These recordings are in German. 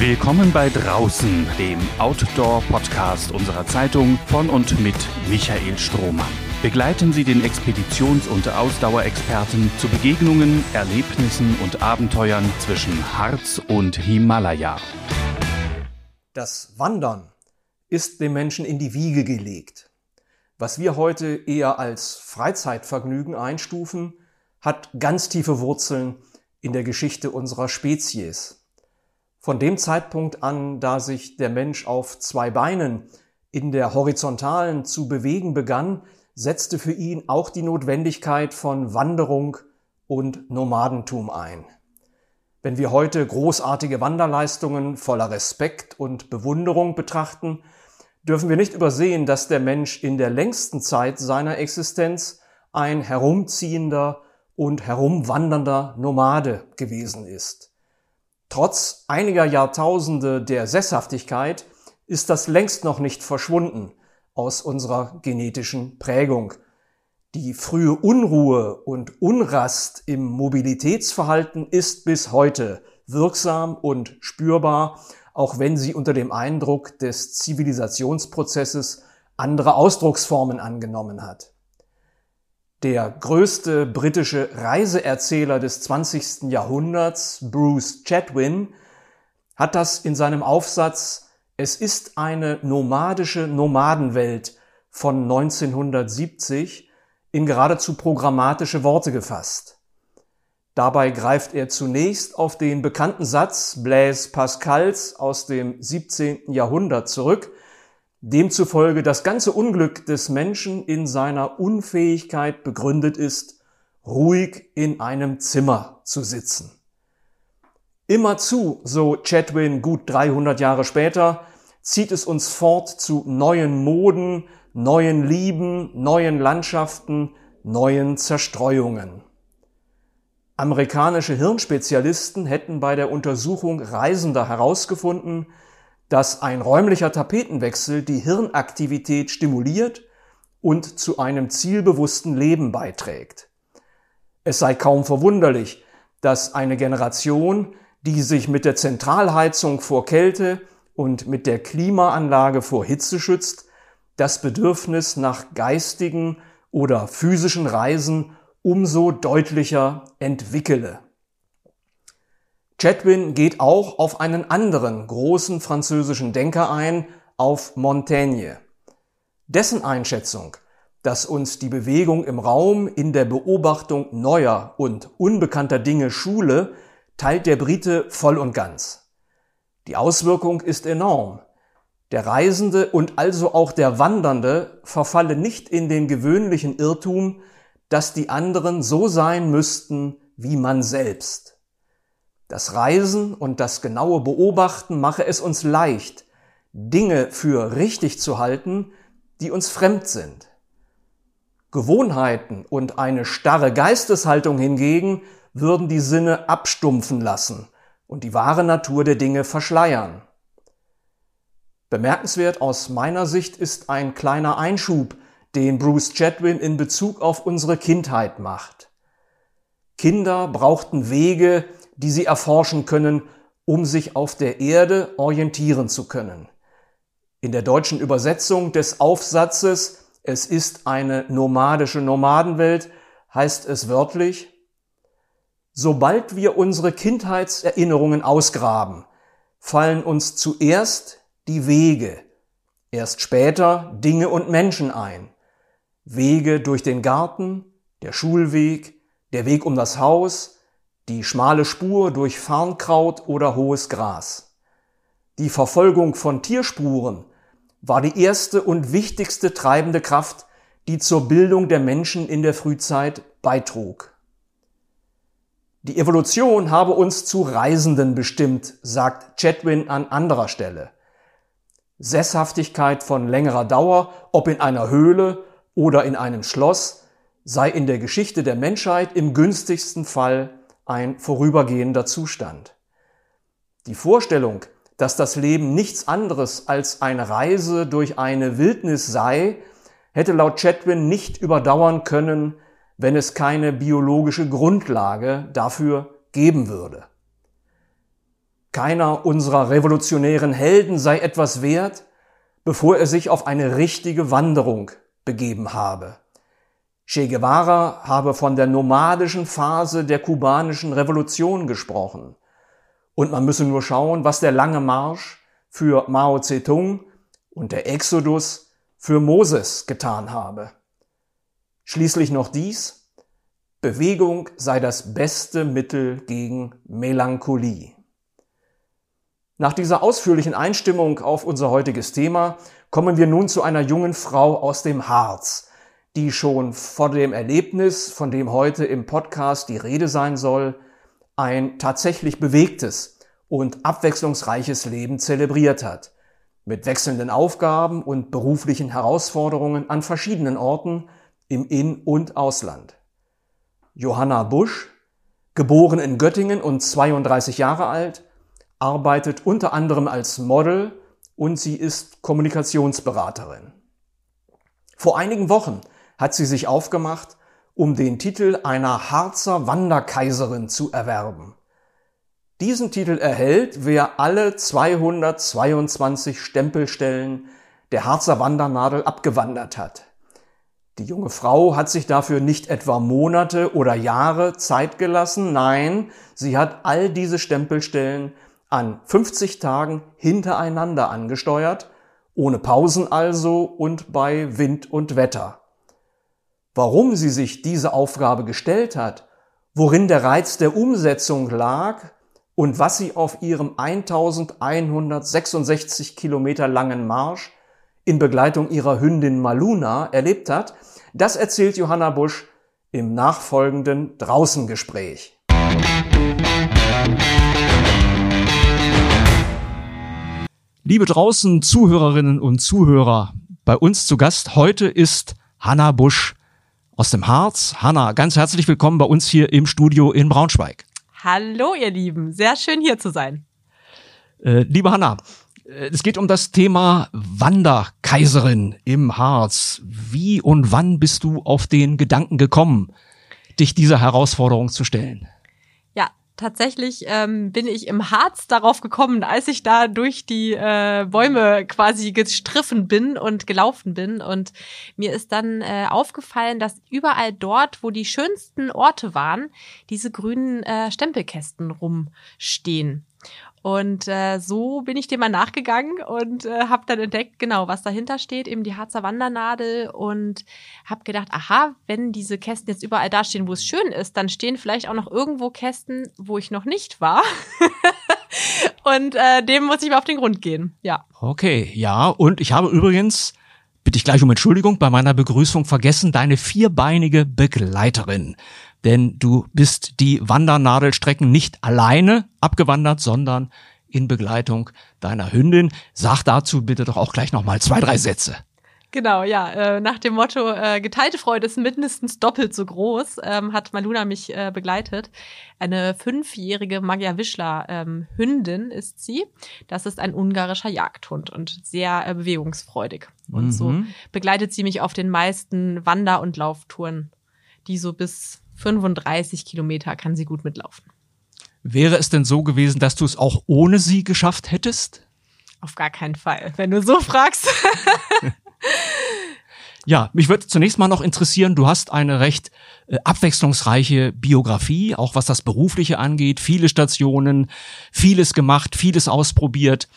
Willkommen bei Draußen, dem Outdoor-Podcast unserer Zeitung von und mit Michael Strohmann. Begleiten Sie den Expeditions- und Ausdauerexperten zu Begegnungen, Erlebnissen und Abenteuern zwischen Harz und Himalaya. Das Wandern ist dem Menschen in die Wiege gelegt. Was wir heute eher als Freizeitvergnügen einstufen, hat ganz tiefe Wurzeln in der Geschichte unserer Spezies. Von dem Zeitpunkt an, da sich der Mensch auf zwei Beinen in der horizontalen zu bewegen begann, setzte für ihn auch die Notwendigkeit von Wanderung und Nomadentum ein. Wenn wir heute großartige Wanderleistungen voller Respekt und Bewunderung betrachten, dürfen wir nicht übersehen, dass der Mensch in der längsten Zeit seiner Existenz ein herumziehender und herumwandernder Nomade gewesen ist. Trotz einiger Jahrtausende der Sesshaftigkeit ist das längst noch nicht verschwunden aus unserer genetischen Prägung. Die frühe Unruhe und Unrast im Mobilitätsverhalten ist bis heute wirksam und spürbar, auch wenn sie unter dem Eindruck des Zivilisationsprozesses andere Ausdrucksformen angenommen hat. Der größte britische Reiseerzähler des 20. Jahrhunderts, Bruce Chatwin, hat das in seinem Aufsatz es ist eine nomadische Nomadenwelt von 1970 in geradezu programmatische Worte gefasst. Dabei greift er zunächst auf den bekannten Satz Blaise Pascals aus dem 17. Jahrhundert zurück, demzufolge das ganze Unglück des Menschen in seiner Unfähigkeit begründet ist, ruhig in einem Zimmer zu sitzen. Immerzu, so Chatwin gut 300 Jahre später, zieht es uns fort zu neuen Moden, neuen Lieben, neuen Landschaften, neuen Zerstreuungen. Amerikanische Hirnspezialisten hätten bei der Untersuchung Reisender herausgefunden, dass ein räumlicher Tapetenwechsel die Hirnaktivität stimuliert und zu einem zielbewussten Leben beiträgt. Es sei kaum verwunderlich, dass eine Generation, die sich mit der Zentralheizung vor Kälte und mit der Klimaanlage vor Hitze schützt, das Bedürfnis nach geistigen oder physischen Reisen umso deutlicher entwickele. Chatwin geht auch auf einen anderen großen französischen Denker ein, auf Montaigne. Dessen Einschätzung, dass uns die Bewegung im Raum in der Beobachtung neuer und unbekannter Dinge schule, teilt der Brite voll und ganz. Die Auswirkung ist enorm. Der Reisende und also auch der Wandernde verfalle nicht in den gewöhnlichen Irrtum, dass die anderen so sein müssten wie man selbst. Das Reisen und das genaue Beobachten mache es uns leicht, Dinge für richtig zu halten, die uns fremd sind. Gewohnheiten und eine starre Geisteshaltung hingegen würden die Sinne abstumpfen lassen und die wahre Natur der Dinge verschleiern. Bemerkenswert aus meiner Sicht ist ein kleiner Einschub, den Bruce Chatwin in Bezug auf unsere Kindheit macht. Kinder brauchten Wege, die sie erforschen können, um sich auf der Erde orientieren zu können. In der deutschen Übersetzung des Aufsatzes Es ist eine nomadische Nomadenwelt heißt es wörtlich, Sobald wir unsere Kindheitserinnerungen ausgraben, fallen uns zuerst die Wege, erst später Dinge und Menschen ein. Wege durch den Garten, der Schulweg, der Weg um das Haus, die schmale Spur durch Farnkraut oder hohes Gras. Die Verfolgung von Tierspuren war die erste und wichtigste treibende Kraft, die zur Bildung der Menschen in der Frühzeit beitrug. Die Evolution habe uns zu Reisenden bestimmt, sagt Chatwin an anderer Stelle. Sesshaftigkeit von längerer Dauer, ob in einer Höhle oder in einem Schloss, sei in der Geschichte der Menschheit im günstigsten Fall ein vorübergehender Zustand. Die Vorstellung, dass das Leben nichts anderes als eine Reise durch eine Wildnis sei, hätte laut Chatwin nicht überdauern können, wenn es keine biologische Grundlage dafür geben würde. keiner unserer revolutionären Helden sei etwas wert, bevor er sich auf eine richtige Wanderung begeben habe. Che Guevara habe von der nomadischen Phase der kubanischen Revolution gesprochen. Und man müsse nur schauen, was der lange Marsch für Mao Zedong und der Exodus für Moses getan habe. Schließlich noch dies, Bewegung sei das beste Mittel gegen Melancholie. Nach dieser ausführlichen Einstimmung auf unser heutiges Thema kommen wir nun zu einer jungen Frau aus dem Harz, die schon vor dem Erlebnis, von dem heute im Podcast die Rede sein soll, ein tatsächlich bewegtes und abwechslungsreiches Leben zelebriert hat, mit wechselnden Aufgaben und beruflichen Herausforderungen an verschiedenen Orten im In- und Ausland. Johanna Busch, geboren in Göttingen und 32 Jahre alt, arbeitet unter anderem als Model und sie ist Kommunikationsberaterin. Vor einigen Wochen hat sie sich aufgemacht, um den Titel einer Harzer Wanderkaiserin zu erwerben. Diesen Titel erhält, wer alle 222 Stempelstellen der Harzer Wandernadel abgewandert hat. Die junge Frau hat sich dafür nicht etwa Monate oder Jahre Zeit gelassen, nein, sie hat all diese Stempelstellen an 50 Tagen hintereinander angesteuert, ohne Pausen also und bei Wind und Wetter warum sie sich diese Aufgabe gestellt hat, worin der Reiz der Umsetzung lag und was sie auf ihrem 1166 Kilometer langen Marsch in Begleitung ihrer Hündin Maluna erlebt hat, das erzählt Johanna Busch im nachfolgenden Draußengespräch. Liebe draußen Zuhörerinnen und Zuhörer, bei uns zu Gast heute ist Hanna Busch aus dem Harz. Hanna, ganz herzlich willkommen bei uns hier im Studio in Braunschweig. Hallo, ihr Lieben. Sehr schön hier zu sein. Äh, liebe Hanna, äh, es geht um das Thema Wanderkaiserin im Harz. Wie und wann bist du auf den Gedanken gekommen, dich dieser Herausforderung zu stellen? Tatsächlich ähm, bin ich im Harz darauf gekommen, als ich da durch die äh, Bäume quasi gestriffen bin und gelaufen bin. Und mir ist dann äh, aufgefallen, dass überall dort, wo die schönsten Orte waren, diese grünen äh, Stempelkästen rumstehen. Und äh, so bin ich dem mal nachgegangen und äh, habe dann entdeckt, genau, was dahinter steht, eben die Harzer Wandernadel und habe gedacht, aha, wenn diese Kästen jetzt überall da stehen, wo es schön ist, dann stehen vielleicht auch noch irgendwo Kästen, wo ich noch nicht war. und äh, dem muss ich mal auf den Grund gehen, ja. Okay, ja, und ich habe übrigens bitte ich gleich um Entschuldigung bei meiner Begrüßung vergessen, deine vierbeinige Begleiterin denn du bist die Wandernadelstrecken nicht alleine abgewandert, sondern in Begleitung deiner Hündin. Sag dazu bitte doch auch gleich nochmal zwei, drei Sätze. Genau, ja. Äh, nach dem Motto, äh, geteilte Freude ist mindestens doppelt so groß, ähm, hat Maluna mich äh, begleitet. Eine fünfjährige Magia Wischler ähm, Hündin ist sie. Das ist ein ungarischer Jagdhund und sehr äh, bewegungsfreudig. Und mhm. so begleitet sie mich auf den meisten Wander- und Lauftouren, die so bis 35 Kilometer kann sie gut mitlaufen. Wäre es denn so gewesen, dass du es auch ohne sie geschafft hättest? Auf gar keinen Fall, wenn du so fragst. ja, mich würde zunächst mal noch interessieren, du hast eine recht äh, abwechslungsreiche Biografie, auch was das Berufliche angeht, viele Stationen, vieles gemacht, vieles ausprobiert.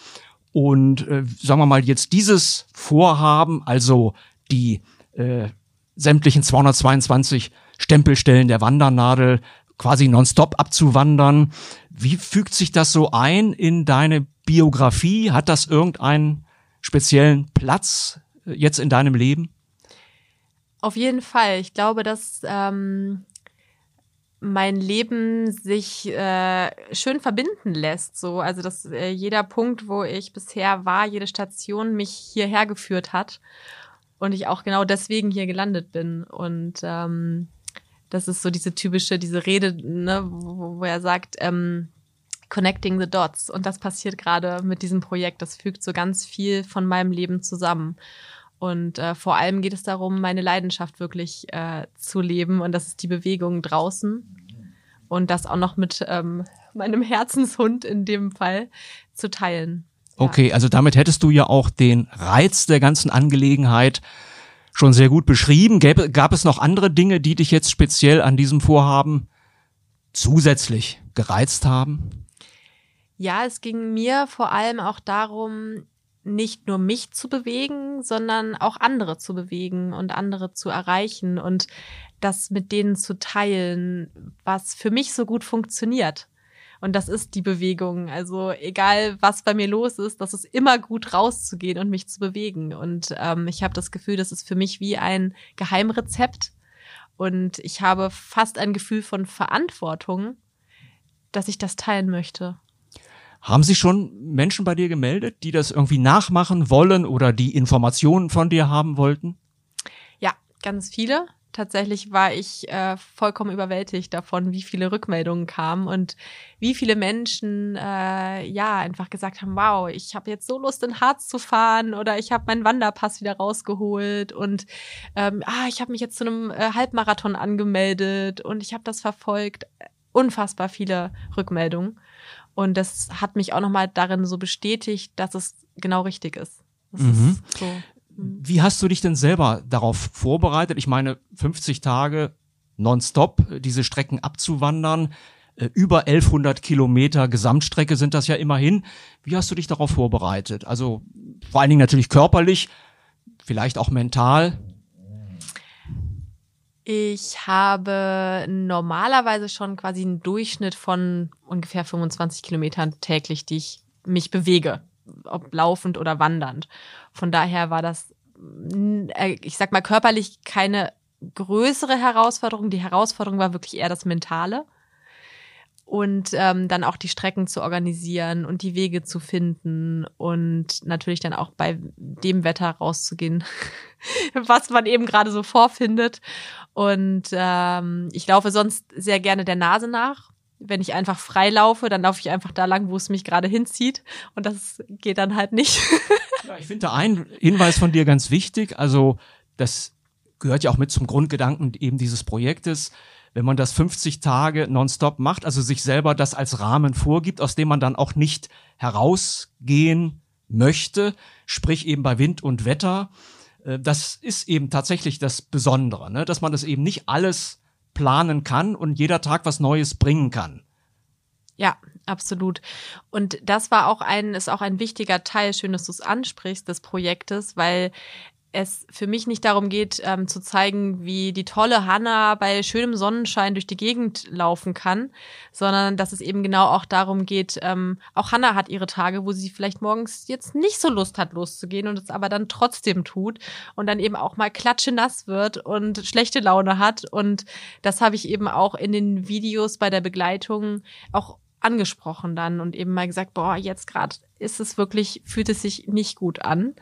Und äh, sagen wir mal, jetzt dieses Vorhaben, also die äh, sämtlichen 222 Stempelstellen der Wandernadel quasi nonstop abzuwandern. Wie fügt sich das so ein in deine Biografie? Hat das irgendeinen speziellen Platz äh, jetzt in deinem Leben? Auf jeden Fall. Ich glaube, dass ähm, mein Leben sich äh, schön verbinden lässt. So, also dass äh, jeder Punkt, wo ich bisher war, jede Station mich hierher geführt hat und ich auch genau deswegen hier gelandet bin. Und ähm, das ist so diese typische, diese Rede, ne, wo, wo er sagt, ähm, Connecting the Dots. Und das passiert gerade mit diesem Projekt. Das fügt so ganz viel von meinem Leben zusammen. Und äh, vor allem geht es darum, meine Leidenschaft wirklich äh, zu leben. Und das ist die Bewegung draußen. Und das auch noch mit ähm, meinem Herzenshund in dem Fall, zu teilen. Okay, also damit hättest du ja auch den Reiz der ganzen Angelegenheit schon sehr gut beschrieben. Gäbe, gab es noch andere Dinge, die dich jetzt speziell an diesem Vorhaben zusätzlich gereizt haben? Ja, es ging mir vor allem auch darum, nicht nur mich zu bewegen, sondern auch andere zu bewegen und andere zu erreichen und das mit denen zu teilen, was für mich so gut funktioniert. Und das ist die Bewegung. Also egal, was bei mir los ist, das ist immer gut rauszugehen und mich zu bewegen. Und ähm, ich habe das Gefühl, das ist für mich wie ein Geheimrezept. Und ich habe fast ein Gefühl von Verantwortung, dass ich das teilen möchte. Haben sich schon Menschen bei dir gemeldet, die das irgendwie nachmachen wollen oder die Informationen von dir haben wollten? Ja, ganz viele tatsächlich war ich äh, vollkommen überwältigt davon, wie viele Rückmeldungen kamen und wie viele Menschen äh, ja einfach gesagt haben, wow, ich habe jetzt so Lust in Harz zu fahren oder ich habe meinen Wanderpass wieder rausgeholt und ähm, ah, ich habe mich jetzt zu einem äh, Halbmarathon angemeldet und ich habe das verfolgt. Unfassbar viele Rückmeldungen und das hat mich auch nochmal darin so bestätigt, dass es genau richtig ist. Mhm. ist so. Wie hast du dich denn selber darauf vorbereitet? Ich meine, 50 Tage nonstop diese Strecken abzuwandern, äh, über 1100 Kilometer Gesamtstrecke sind das ja immerhin. Wie hast du dich darauf vorbereitet? Also vor allen Dingen natürlich körperlich, vielleicht auch mental. Ich habe normalerweise schon quasi einen Durchschnitt von ungefähr 25 Kilometern täglich, die ich mich bewege ob laufend oder wandernd. Von daher war das, äh, ich sag mal, körperlich keine größere Herausforderung. Die Herausforderung war wirklich eher das Mentale. Und ähm, dann auch die Strecken zu organisieren und die Wege zu finden und natürlich dann auch bei dem Wetter rauszugehen, was man eben gerade so vorfindet. Und ähm, ich laufe sonst sehr gerne der Nase nach wenn ich einfach frei laufe, dann laufe ich einfach da lang, wo es mich gerade hinzieht. Und das geht dann halt nicht. ja, ich finde da einen Hinweis von dir ganz wichtig. Also, das gehört ja auch mit zum Grundgedanken eben dieses Projektes. Wenn man das 50 Tage nonstop macht, also sich selber das als Rahmen vorgibt, aus dem man dann auch nicht herausgehen möchte, sprich eben bei Wind und Wetter, äh, das ist eben tatsächlich das Besondere, ne? dass man das eben nicht alles planen kann und jeder Tag was Neues bringen kann. Ja, absolut. Und das war auch ein, ist auch ein wichtiger Teil, schön, dass du es ansprichst, des Projektes, weil es für mich nicht darum geht, ähm, zu zeigen, wie die tolle Hanna bei schönem Sonnenschein durch die Gegend laufen kann, sondern dass es eben genau auch darum geht, ähm, auch Hanna hat ihre Tage, wo sie vielleicht morgens jetzt nicht so Lust hat, loszugehen und es aber dann trotzdem tut und dann eben auch mal klatsche nass wird und schlechte Laune hat. Und das habe ich eben auch in den Videos bei der Begleitung auch angesprochen dann und eben mal gesagt, boah, jetzt gerade ist es wirklich, fühlt es sich nicht gut an.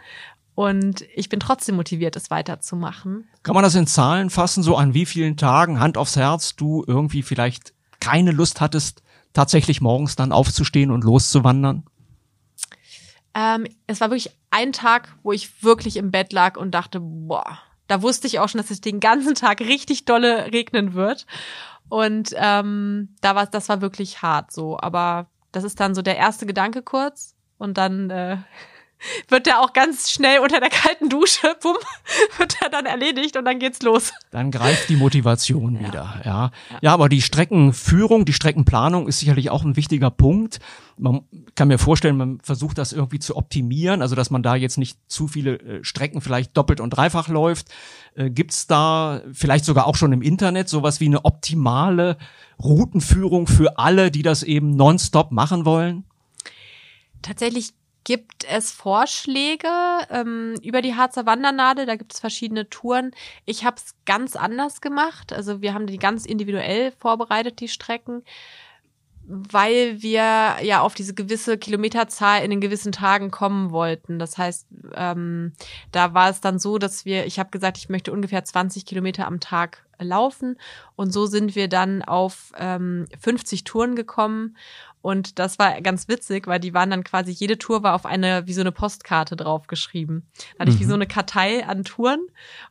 Und ich bin trotzdem motiviert, es weiterzumachen. Kann man das in Zahlen fassen, so an wie vielen Tagen, Hand aufs Herz, du irgendwie vielleicht keine Lust hattest, tatsächlich morgens dann aufzustehen und loszuwandern? Ähm, es war wirklich ein Tag, wo ich wirklich im Bett lag und dachte, boah, da wusste ich auch schon, dass es den ganzen Tag richtig dolle regnen wird. Und ähm, da war das war wirklich hart so. Aber das ist dann so der erste Gedanke kurz und dann äh, wird der auch ganz schnell unter der kalten Dusche, bumm, wird er dann erledigt und dann geht's los. Dann greift die Motivation ja. wieder, ja. ja. aber die Streckenführung, die Streckenplanung ist sicherlich auch ein wichtiger Punkt. Man kann mir vorstellen, man versucht das irgendwie zu optimieren, also dass man da jetzt nicht zu viele äh, Strecken vielleicht doppelt und dreifach läuft. Äh, gibt's da vielleicht sogar auch schon im Internet sowas wie eine optimale Routenführung für alle, die das eben nonstop machen wollen? Tatsächlich gibt es Vorschläge ähm, über die Harzer Wandernadel. Da gibt es verschiedene Touren. Ich habe es ganz anders gemacht. Also wir haben die ganz individuell vorbereitet, die Strecken, weil wir ja auf diese gewisse Kilometerzahl in den gewissen Tagen kommen wollten. Das heißt, ähm, da war es dann so, dass wir, ich habe gesagt, ich möchte ungefähr 20 Kilometer am Tag Laufen. Und so sind wir dann auf ähm, 50 Touren gekommen. Und das war ganz witzig, weil die waren dann quasi, jede Tour war auf eine, wie so eine Postkarte draufgeschrieben. Da hatte ich wie so mhm. eine Kartei an Touren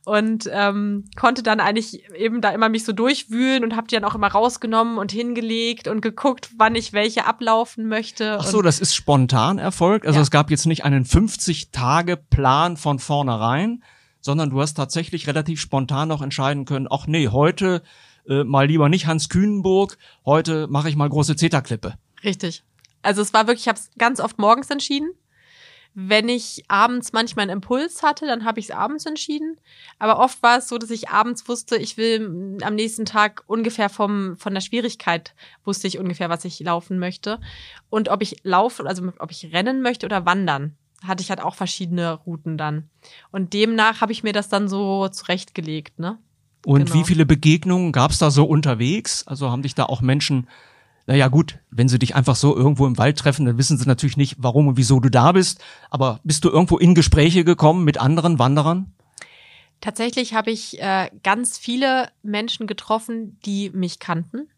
und ähm, konnte dann eigentlich eben da immer mich so durchwühlen und habe die dann auch immer rausgenommen und hingelegt und geguckt, wann ich welche ablaufen möchte. Ach so, das ist spontan erfolgt. Also ja. es gab jetzt nicht einen 50-Tage-Plan von vornherein, sondern du hast tatsächlich relativ spontan noch entscheiden können, ach nee, heute äh, mal lieber nicht Hans Kühnenburg, heute mache ich mal große Zeta-Klippe. Richtig. Also es war wirklich, ich habe es ganz oft morgens entschieden. Wenn ich abends manchmal einen Impuls hatte, dann habe ich es abends entschieden. Aber oft war es so, dass ich abends wusste, ich will am nächsten Tag ungefähr vom, von der Schwierigkeit wusste ich ungefähr, was ich laufen möchte. Und ob ich laufen, also ob ich rennen möchte oder wandern, hatte ich halt auch verschiedene Routen dann. Und demnach habe ich mir das dann so zurechtgelegt, ne? Und genau. wie viele Begegnungen gab es da so unterwegs? Also haben dich da auch Menschen naja gut, wenn sie dich einfach so irgendwo im Wald treffen, dann wissen sie natürlich nicht, warum und wieso du da bist. Aber bist du irgendwo in Gespräche gekommen mit anderen Wanderern? Tatsächlich habe ich äh, ganz viele Menschen getroffen, die mich kannten.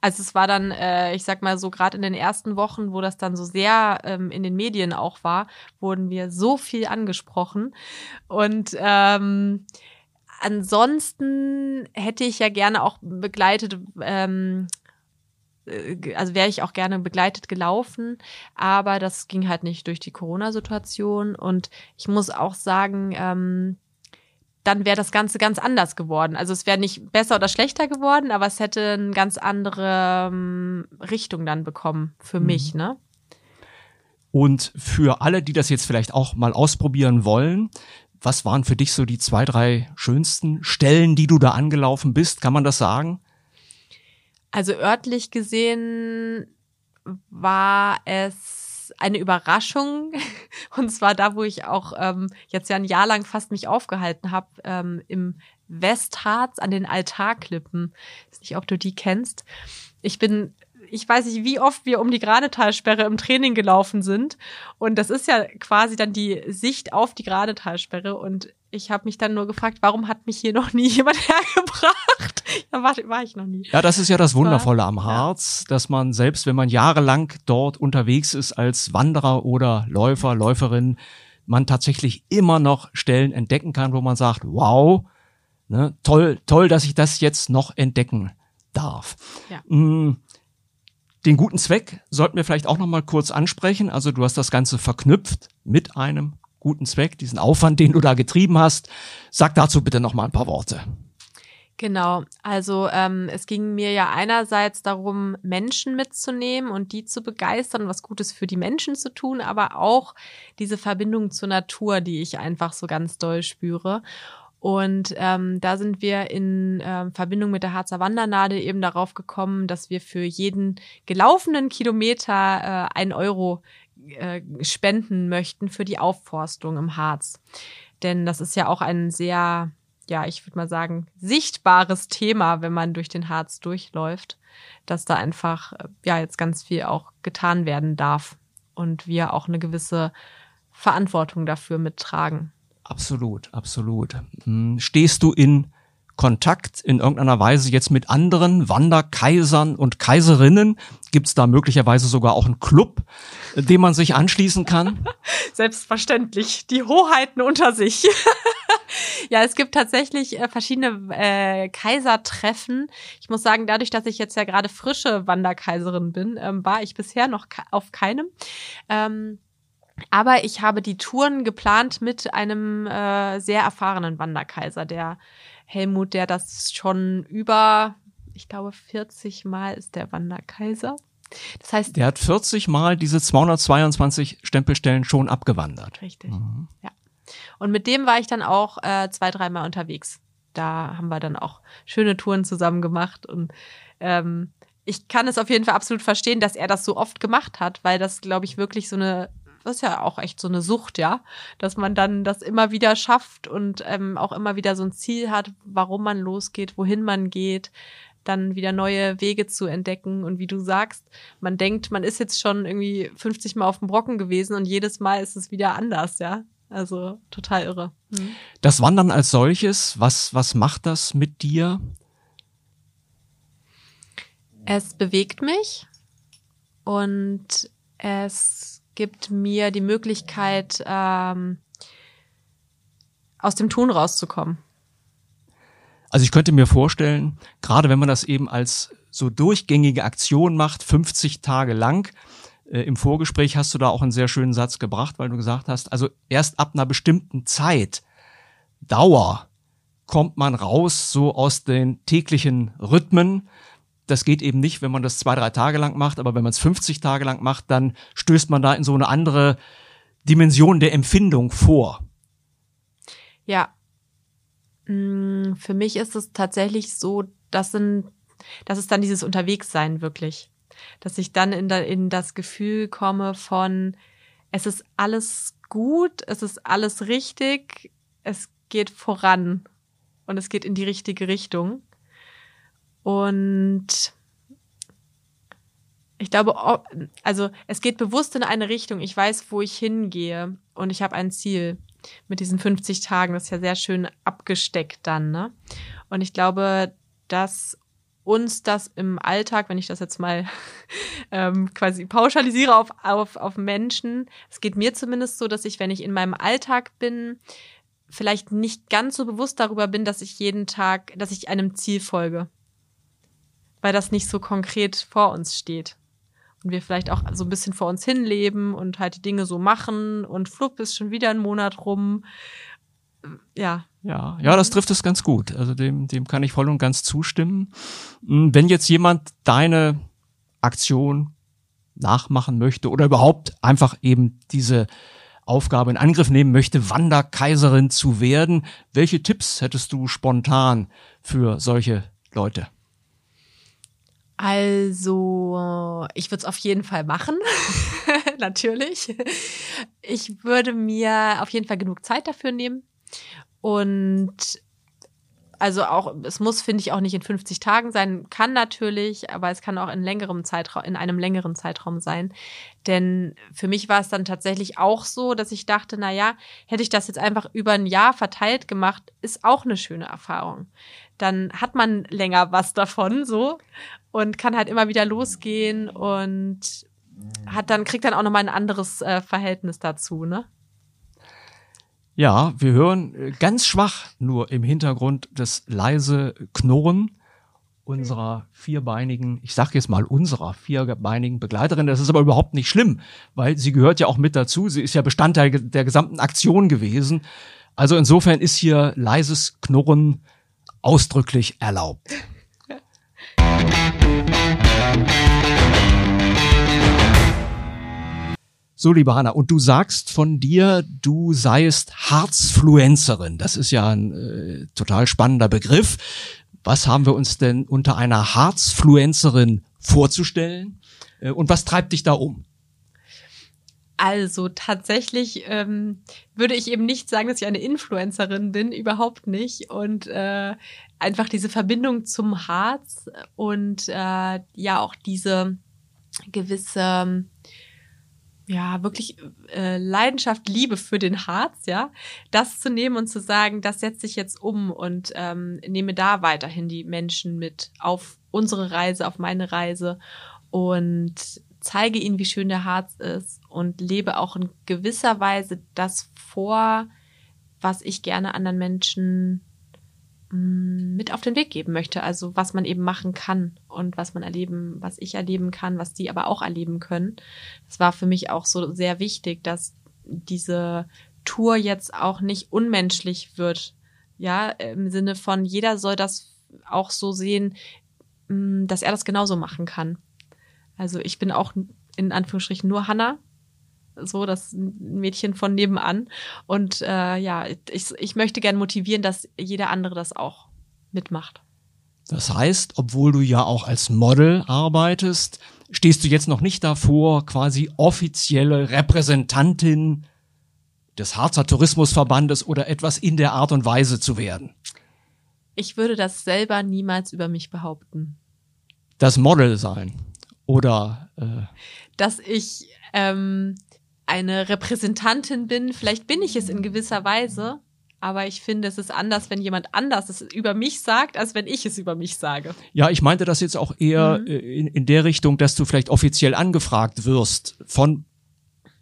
Also es war dann, äh, ich sag mal so, gerade in den ersten Wochen, wo das dann so sehr ähm, in den Medien auch war, wurden wir so viel angesprochen. Und ähm, ansonsten hätte ich ja gerne auch begleitet, ähm, äh, also wäre ich auch gerne begleitet gelaufen, aber das ging halt nicht durch die Corona-Situation. Und ich muss auch sagen, ähm, dann wäre das Ganze ganz anders geworden. Also es wäre nicht besser oder schlechter geworden, aber es hätte eine ganz andere ähm, Richtung dann bekommen für mhm. mich, ne? Und für alle, die das jetzt vielleicht auch mal ausprobieren wollen, was waren für dich so die zwei, drei schönsten Stellen, die du da angelaufen bist? Kann man das sagen? Also örtlich gesehen war es eine Überraschung. Und zwar da, wo ich auch ähm, jetzt ja ein Jahr lang fast mich aufgehalten habe, ähm, im Westharz an den Altarklippen. Ich weiß nicht, ob du die kennst. Ich bin ich weiß nicht, wie oft wir um die Gradetalsperre im Training gelaufen sind. Und das ist ja quasi dann die Sicht auf die Gradetalsperre. Und ich habe mich dann nur gefragt, warum hat mich hier noch nie jemand hergebracht? Da war, war ich noch nie. Ja, das ist ja das Wundervolle am Harz, dass man selbst, wenn man jahrelang dort unterwegs ist als Wanderer oder Läufer, Läuferin, man tatsächlich immer noch Stellen entdecken kann, wo man sagt, wow, ne, toll, toll, dass ich das jetzt noch entdecken darf. Ja. Den guten Zweck sollten wir vielleicht auch noch mal kurz ansprechen. Also du hast das Ganze verknüpft mit einem guten Zweck, diesen Aufwand, den du da getrieben hast. Sag dazu bitte noch mal ein paar Worte. Genau, also ähm, es ging mir ja einerseits darum, Menschen mitzunehmen und die zu begeistern, was Gutes für die Menschen zu tun, aber auch diese Verbindung zur Natur, die ich einfach so ganz doll spüre. Und ähm, da sind wir in ähm, Verbindung mit der Harzer Wandernadel eben darauf gekommen, dass wir für jeden gelaufenen Kilometer äh, ein Euro äh, spenden möchten für die Aufforstung im Harz. Denn das ist ja auch ein sehr, ja, ich würde mal sagen, sichtbares Thema, wenn man durch den Harz durchläuft, dass da einfach, äh, ja, jetzt ganz viel auch getan werden darf und wir auch eine gewisse Verantwortung dafür mittragen. Absolut, absolut. Hm, stehst du in Kontakt in irgendeiner Weise jetzt mit anderen Wanderkaisern und Kaiserinnen? Gibt es da möglicherweise sogar auch einen Club, dem man sich anschließen kann? Selbstverständlich, die Hoheiten unter sich. ja, es gibt tatsächlich äh, verschiedene äh, Kaisertreffen. Ich muss sagen, dadurch, dass ich jetzt ja gerade frische Wanderkaiserin bin, ähm, war ich bisher noch auf keinem. Ähm, aber ich habe die Touren geplant mit einem äh, sehr erfahrenen Wanderkaiser, der Helmut, der das schon über, ich glaube, 40 Mal ist der Wanderkaiser. Das heißt, der hat 40 Mal diese 222 Stempelstellen schon abgewandert. Richtig. Mhm. Ja. Und mit dem war ich dann auch äh, zwei, dreimal unterwegs. Da haben wir dann auch schöne Touren zusammen gemacht und ähm, ich kann es auf jeden Fall absolut verstehen, dass er das so oft gemacht hat, weil das, glaube ich, wirklich so eine das ist ja auch echt so eine Sucht, ja, dass man dann das immer wieder schafft und ähm, auch immer wieder so ein Ziel hat, warum man losgeht, wohin man geht, dann wieder neue Wege zu entdecken. Und wie du sagst, man denkt, man ist jetzt schon irgendwie 50 Mal auf dem Brocken gewesen und jedes Mal ist es wieder anders, ja. Also total irre. Mhm. Das Wandern als solches, was, was macht das mit dir? Es bewegt mich und es gibt mir die Möglichkeit, ähm, aus dem Tun rauszukommen. Also ich könnte mir vorstellen, gerade wenn man das eben als so durchgängige Aktion macht, 50 Tage lang, äh, im Vorgespräch hast du da auch einen sehr schönen Satz gebracht, weil du gesagt hast, also erst ab einer bestimmten Zeit, Dauer, kommt man raus so aus den täglichen Rhythmen. Das geht eben nicht, wenn man das zwei, drei Tage lang macht, aber wenn man es 50 Tage lang macht, dann stößt man da in so eine andere Dimension der Empfindung vor. Ja. Mm, für mich ist es tatsächlich so, das sind, das ist dann dieses Unterwegssein wirklich. Dass ich dann in, in das Gefühl komme von, es ist alles gut, es ist alles richtig, es geht voran und es geht in die richtige Richtung. Und ich glaube, also es geht bewusst in eine Richtung. Ich weiß, wo ich hingehe und ich habe ein Ziel mit diesen 50 Tagen. Das ist ja sehr schön abgesteckt dann. Ne? Und ich glaube, dass uns das im Alltag, wenn ich das jetzt mal ähm, quasi pauschalisiere auf, auf, auf Menschen, es geht mir zumindest so, dass ich, wenn ich in meinem Alltag bin, vielleicht nicht ganz so bewusst darüber bin, dass ich jeden Tag, dass ich einem Ziel folge. Weil das nicht so konkret vor uns steht. Und wir vielleicht auch so ein bisschen vor uns hinleben und halt die Dinge so machen und flupp ist schon wieder ein Monat rum. Ja. Ja, ja, das trifft es ganz gut. Also dem, dem kann ich voll und ganz zustimmen. Hm, wenn jetzt jemand deine Aktion nachmachen möchte oder überhaupt einfach eben diese Aufgabe in Angriff nehmen möchte, Wanderkaiserin zu werden. Welche Tipps hättest du spontan für solche Leute? Also, ich würde es auf jeden Fall machen. Natürlich. Ich würde mir auf jeden Fall genug Zeit dafür nehmen. Und also auch, es muss, finde ich, auch nicht in 50 Tagen sein, kann natürlich, aber es kann auch in längerem Zeitraum, in einem längeren Zeitraum sein. Denn für mich war es dann tatsächlich auch so, dass ich dachte, na ja, hätte ich das jetzt einfach über ein Jahr verteilt gemacht, ist auch eine schöne Erfahrung. Dann hat man länger was davon, so, und kann halt immer wieder losgehen und hat dann, kriegt dann auch nochmal ein anderes äh, Verhältnis dazu, ne? Ja, wir hören äh, ganz schwach nur im Hintergrund das leise Knurren unserer vierbeinigen, ich sag jetzt mal unserer vierbeinigen Begleiterin. Das ist aber überhaupt nicht schlimm, weil sie gehört ja auch mit dazu. Sie ist ja Bestandteil der gesamten Aktion gewesen. Also insofern ist hier leises Knurren ausdrücklich erlaubt. So, liebe Hanna, und du sagst von dir, du seist Harzfluencerin. Das ist ja ein äh, total spannender Begriff. Was haben wir uns denn unter einer Harzfluencerin vorzustellen? Äh, und was treibt dich da um? Also tatsächlich ähm, würde ich eben nicht sagen, dass ich eine Influencerin bin, überhaupt nicht. Und äh, einfach diese Verbindung zum Harz und äh, ja auch diese gewisse ja, wirklich äh, Leidenschaft, Liebe für den Harz, ja, das zu nehmen und zu sagen, das setze ich jetzt um und ähm, nehme da weiterhin die Menschen mit auf unsere Reise, auf meine Reise und zeige ihnen, wie schön der Harz ist und lebe auch in gewisser Weise das vor, was ich gerne anderen Menschen mit auf den Weg geben möchte. Also was man eben machen kann und was man erleben, was ich erleben kann, was die aber auch erleben können. Das war für mich auch so sehr wichtig, dass diese Tour jetzt auch nicht unmenschlich wird. Ja, im Sinne von jeder soll das auch so sehen, mm, dass er das genauso machen kann. Also ich bin auch in Anführungsstrichen nur Hannah so das Mädchen von nebenan. Und äh, ja, ich, ich möchte gern motivieren, dass jeder andere das auch mitmacht. Das heißt, obwohl du ja auch als Model arbeitest, stehst du jetzt noch nicht davor, quasi offizielle Repräsentantin des Harzer Tourismusverbandes oder etwas in der Art und Weise zu werden. Ich würde das selber niemals über mich behaupten. Das Model sein oder äh dass ich ähm, eine Repräsentantin bin. Vielleicht bin ich es in gewisser Weise, aber ich finde, es ist anders, wenn jemand anders es über mich sagt, als wenn ich es über mich sage. Ja, ich meinte das jetzt auch eher mhm. Äh, in, in der Richtung, dass du vielleicht offiziell angefragt wirst von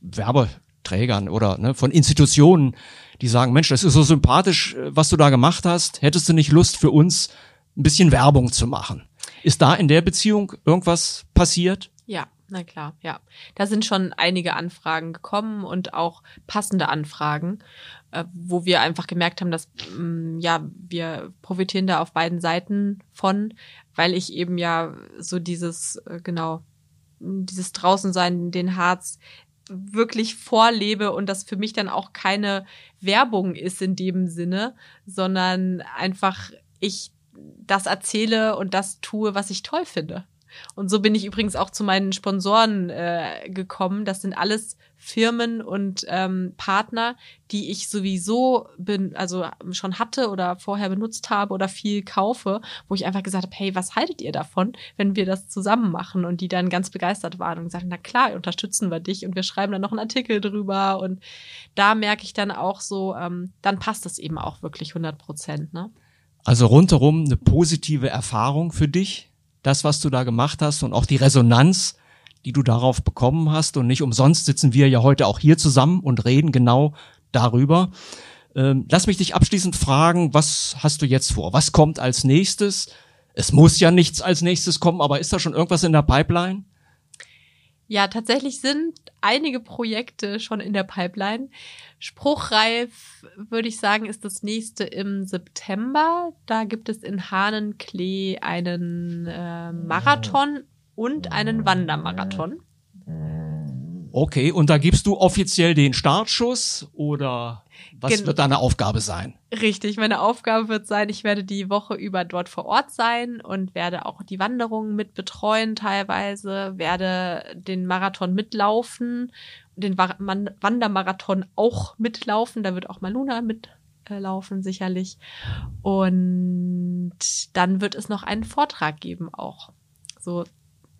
Werbeträgern oder ne, von Institutionen, die sagen, Mensch, das ist so sympathisch, äh, was du da gemacht hast. Hättest du nicht Lust für uns ein bisschen Werbung zu machen? Ist da in der Beziehung irgendwas passiert? Ja, na klar, ja. Da sind schon einige Anfragen gekommen und auch passende Anfragen, äh, wo wir einfach gemerkt haben, dass mm, ja, wir profitieren da auf beiden Seiten von, weil ich eben ja so dieses, äh, genau, dieses Draußensein, in den Harz wirklich vorlebe und das für mich dann auch keine Werbung ist in dem Sinne, sondern einfach ich das erzähle und das tue, was ich toll finde. Und so bin ich übrigens auch zu meinen Sponsoren äh, gekommen. Das sind alles Firmen und ähm, Partner, die ich sowieso bin, also schon hatte oder vorher benutzt habe oder viel kaufe, wo ich einfach gesagt habe, hey, was haltet ihr davon, wenn wir das zusammen machen? Und die dann ganz begeistert waren und gesagt, na klar, unterstützen wir dich und wir schreiben dann noch einen Artikel drüber. Und da merke ich dann auch so, ähm, dann passt es eben auch wirklich 100 Prozent. Ne? Also rundherum eine positive Erfahrung für dich, das, was du da gemacht hast und auch die Resonanz, die du darauf bekommen hast. Und nicht umsonst sitzen wir ja heute auch hier zusammen und reden genau darüber. Ähm, lass mich dich abschließend fragen, was hast du jetzt vor? Was kommt als nächstes? Es muss ja nichts als nächstes kommen, aber ist da schon irgendwas in der Pipeline? Ja, tatsächlich sind einige Projekte schon in der Pipeline. Spruchreif, würde ich sagen, ist das nächste im September. Da gibt es in Hahnenklee einen äh, Marathon und einen Wandermarathon. Okay, und da gibst du offiziell den Startschuss oder was Gen wird deine Aufgabe sein? Richtig, meine Aufgabe wird sein, ich werde die Woche über dort vor Ort sein und werde auch die Wanderungen mit betreuen teilweise, werde den Marathon mitlaufen, den Wandermarathon auch mitlaufen, da wird auch Maluna mitlaufen sicherlich. Und dann wird es noch einen Vortrag geben auch. So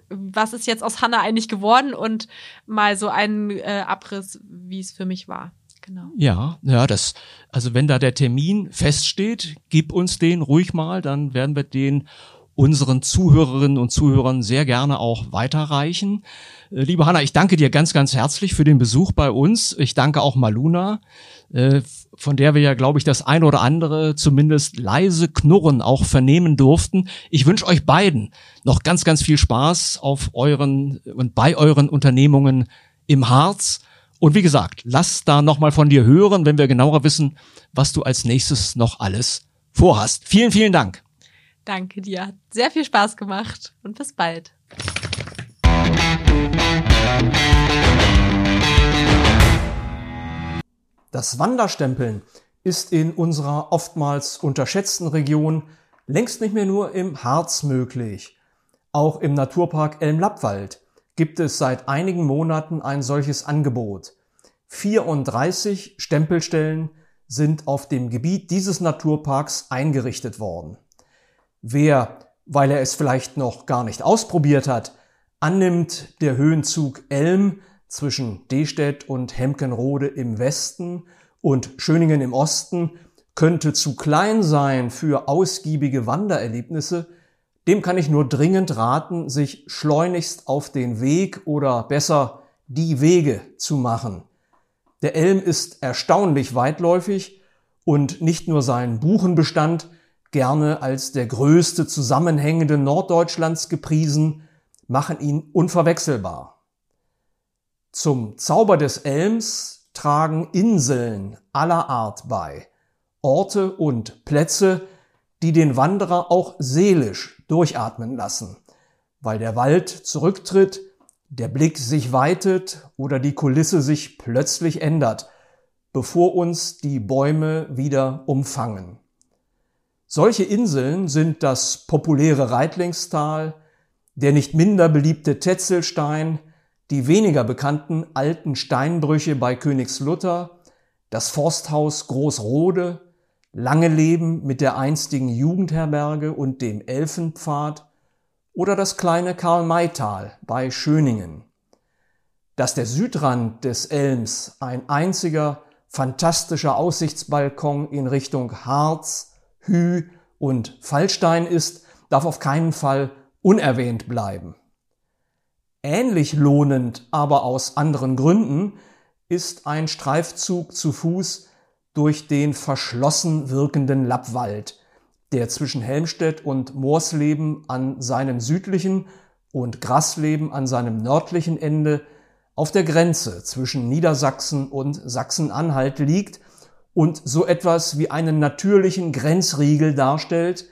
was ist jetzt aus Hanna eigentlich geworden und mal so einen äh, Abriss, wie es für mich war. Genau. Ja, ja, das, also wenn da der Termin feststeht, gib uns den ruhig mal, dann werden wir den unseren Zuhörerinnen und Zuhörern sehr gerne auch weiterreichen. Äh, liebe Hanna, ich danke dir ganz, ganz herzlich für den Besuch bei uns. Ich danke auch Maluna, äh, von der wir ja, glaube ich, das ein oder andere zumindest leise Knurren auch vernehmen durften. Ich wünsche euch beiden noch ganz, ganz viel Spaß auf euren und bei euren Unternehmungen im Harz. Und wie gesagt, lass da nochmal von dir hören, wenn wir genauer wissen, was du als nächstes noch alles vorhast. Vielen, vielen Dank. Danke dir. Hat sehr viel Spaß gemacht und bis bald. Das Wanderstempeln ist in unserer oftmals unterschätzten Region längst nicht mehr nur im Harz möglich. Auch im Naturpark Elm-Lappwald gibt es seit einigen Monaten ein solches Angebot. 34 Stempelstellen sind auf dem Gebiet dieses Naturparks eingerichtet worden. Wer, weil er es vielleicht noch gar nicht ausprobiert hat, annimmt, der Höhenzug Elm zwischen Destedt und Hemkenrode im Westen und Schöningen im Osten könnte zu klein sein für ausgiebige Wandererlebnisse, dem kann ich nur dringend raten, sich schleunigst auf den Weg oder besser die Wege zu machen. Der Elm ist erstaunlich weitläufig und nicht nur sein Buchenbestand, gerne als der größte zusammenhängende Norddeutschlands gepriesen, machen ihn unverwechselbar. Zum Zauber des Elms tragen Inseln aller Art bei, Orte und Plätze, die den Wanderer auch seelisch durchatmen lassen, weil der Wald zurücktritt, der Blick sich weitet oder die Kulisse sich plötzlich ändert, bevor uns die Bäume wieder umfangen. Solche Inseln sind das populäre Reitlingstal, der nicht minder beliebte Tetzelstein, die weniger bekannten alten Steinbrüche bei Königslutter, das Forsthaus Großrode, Lange Leben mit der einstigen Jugendherberge und dem Elfenpfad oder das kleine Karl-May-Tal bei Schöningen. dass der Südrand des Elms ein einziger fantastischer Aussichtsbalkon in Richtung Harz, Hü und Fallstein ist, darf auf keinen Fall unerwähnt bleiben. Ähnlich lohnend, aber aus anderen Gründen, ist ein Streifzug zu Fuß durch den verschlossen wirkenden Lappwald, der zwischen Helmstedt und Moorsleben an seinem südlichen und Grasleben an seinem nördlichen Ende auf der Grenze zwischen Niedersachsen und Sachsen-Anhalt liegt und so etwas wie einen natürlichen Grenzriegel darstellt,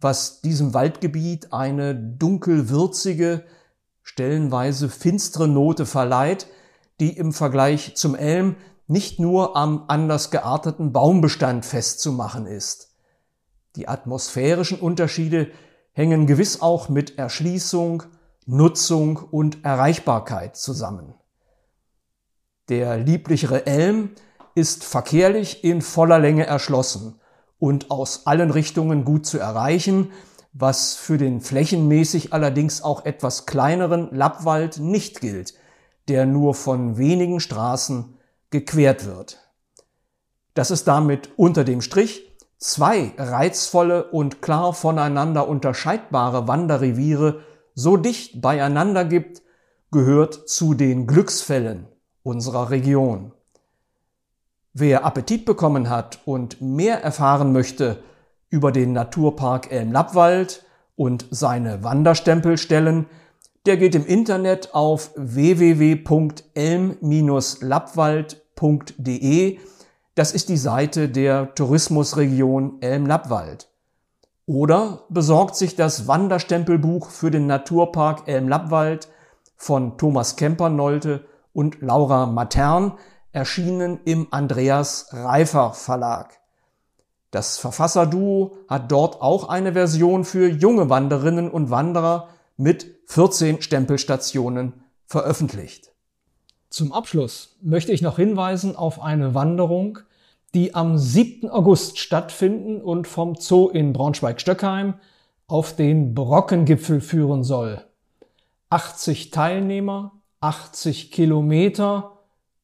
was diesem Waldgebiet eine dunkelwürzige, stellenweise finstere Note verleiht, die im Vergleich zum Elm nicht nur am anders gearteten Baumbestand festzumachen ist. Die atmosphärischen Unterschiede hängen gewiss auch mit Erschließung, Nutzung und Erreichbarkeit zusammen. Der lieblichere Elm ist verkehrlich in voller Länge erschlossen und aus allen Richtungen gut zu erreichen, was für den flächenmäßig allerdings auch etwas kleineren Lappwald nicht gilt, der nur von wenigen Straßen gequert wird. Dass es damit unter dem Strich zwei reizvolle und klar voneinander unterscheidbare Wanderreviere so dicht beieinander gibt, gehört zu den Glücksfällen unserer Region. Wer Appetit bekommen hat und mehr erfahren möchte über den Naturpark Elm-Lappwald und seine Wanderstempelstellen, der geht im Internet auf www.elm-lappwald.de. Das ist die Seite der Tourismusregion Elm-Lappwald. Oder besorgt sich das Wanderstempelbuch für den Naturpark Elm-Lappwald von Thomas Kemper-Nolte und Laura Matern, erschienen im Andreas Reifer Verlag. Das Verfasserduo hat dort auch eine Version für junge Wanderinnen und Wanderer mit 14 Stempelstationen veröffentlicht. Zum Abschluss möchte ich noch hinweisen auf eine Wanderung, die am 7. August stattfinden und vom Zoo in Braunschweig-Stöckheim auf den Brockengipfel führen soll. 80 Teilnehmer, 80 Kilometer,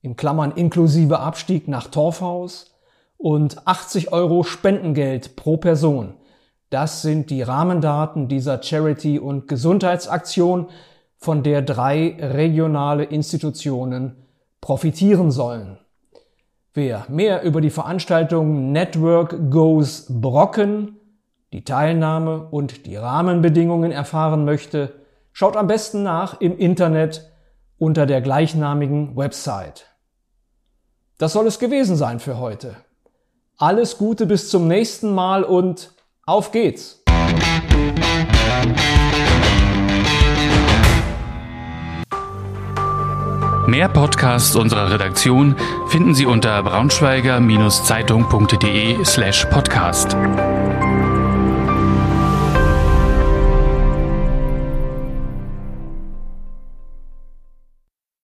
in Klammern inklusive Abstieg nach Torfhaus und 80 Euro Spendengeld pro Person. Das sind die Rahmendaten dieser Charity- und Gesundheitsaktion, von der drei regionale Institutionen profitieren sollen. Wer mehr über die Veranstaltung Network Goes Brocken, die Teilnahme und die Rahmenbedingungen erfahren möchte, schaut am besten nach im Internet unter der gleichnamigen Website. Das soll es gewesen sein für heute. Alles Gute bis zum nächsten Mal und auf geht's! Mehr Podcasts unserer Redaktion finden Sie unter braunschweiger-zeitung.de slash podcast.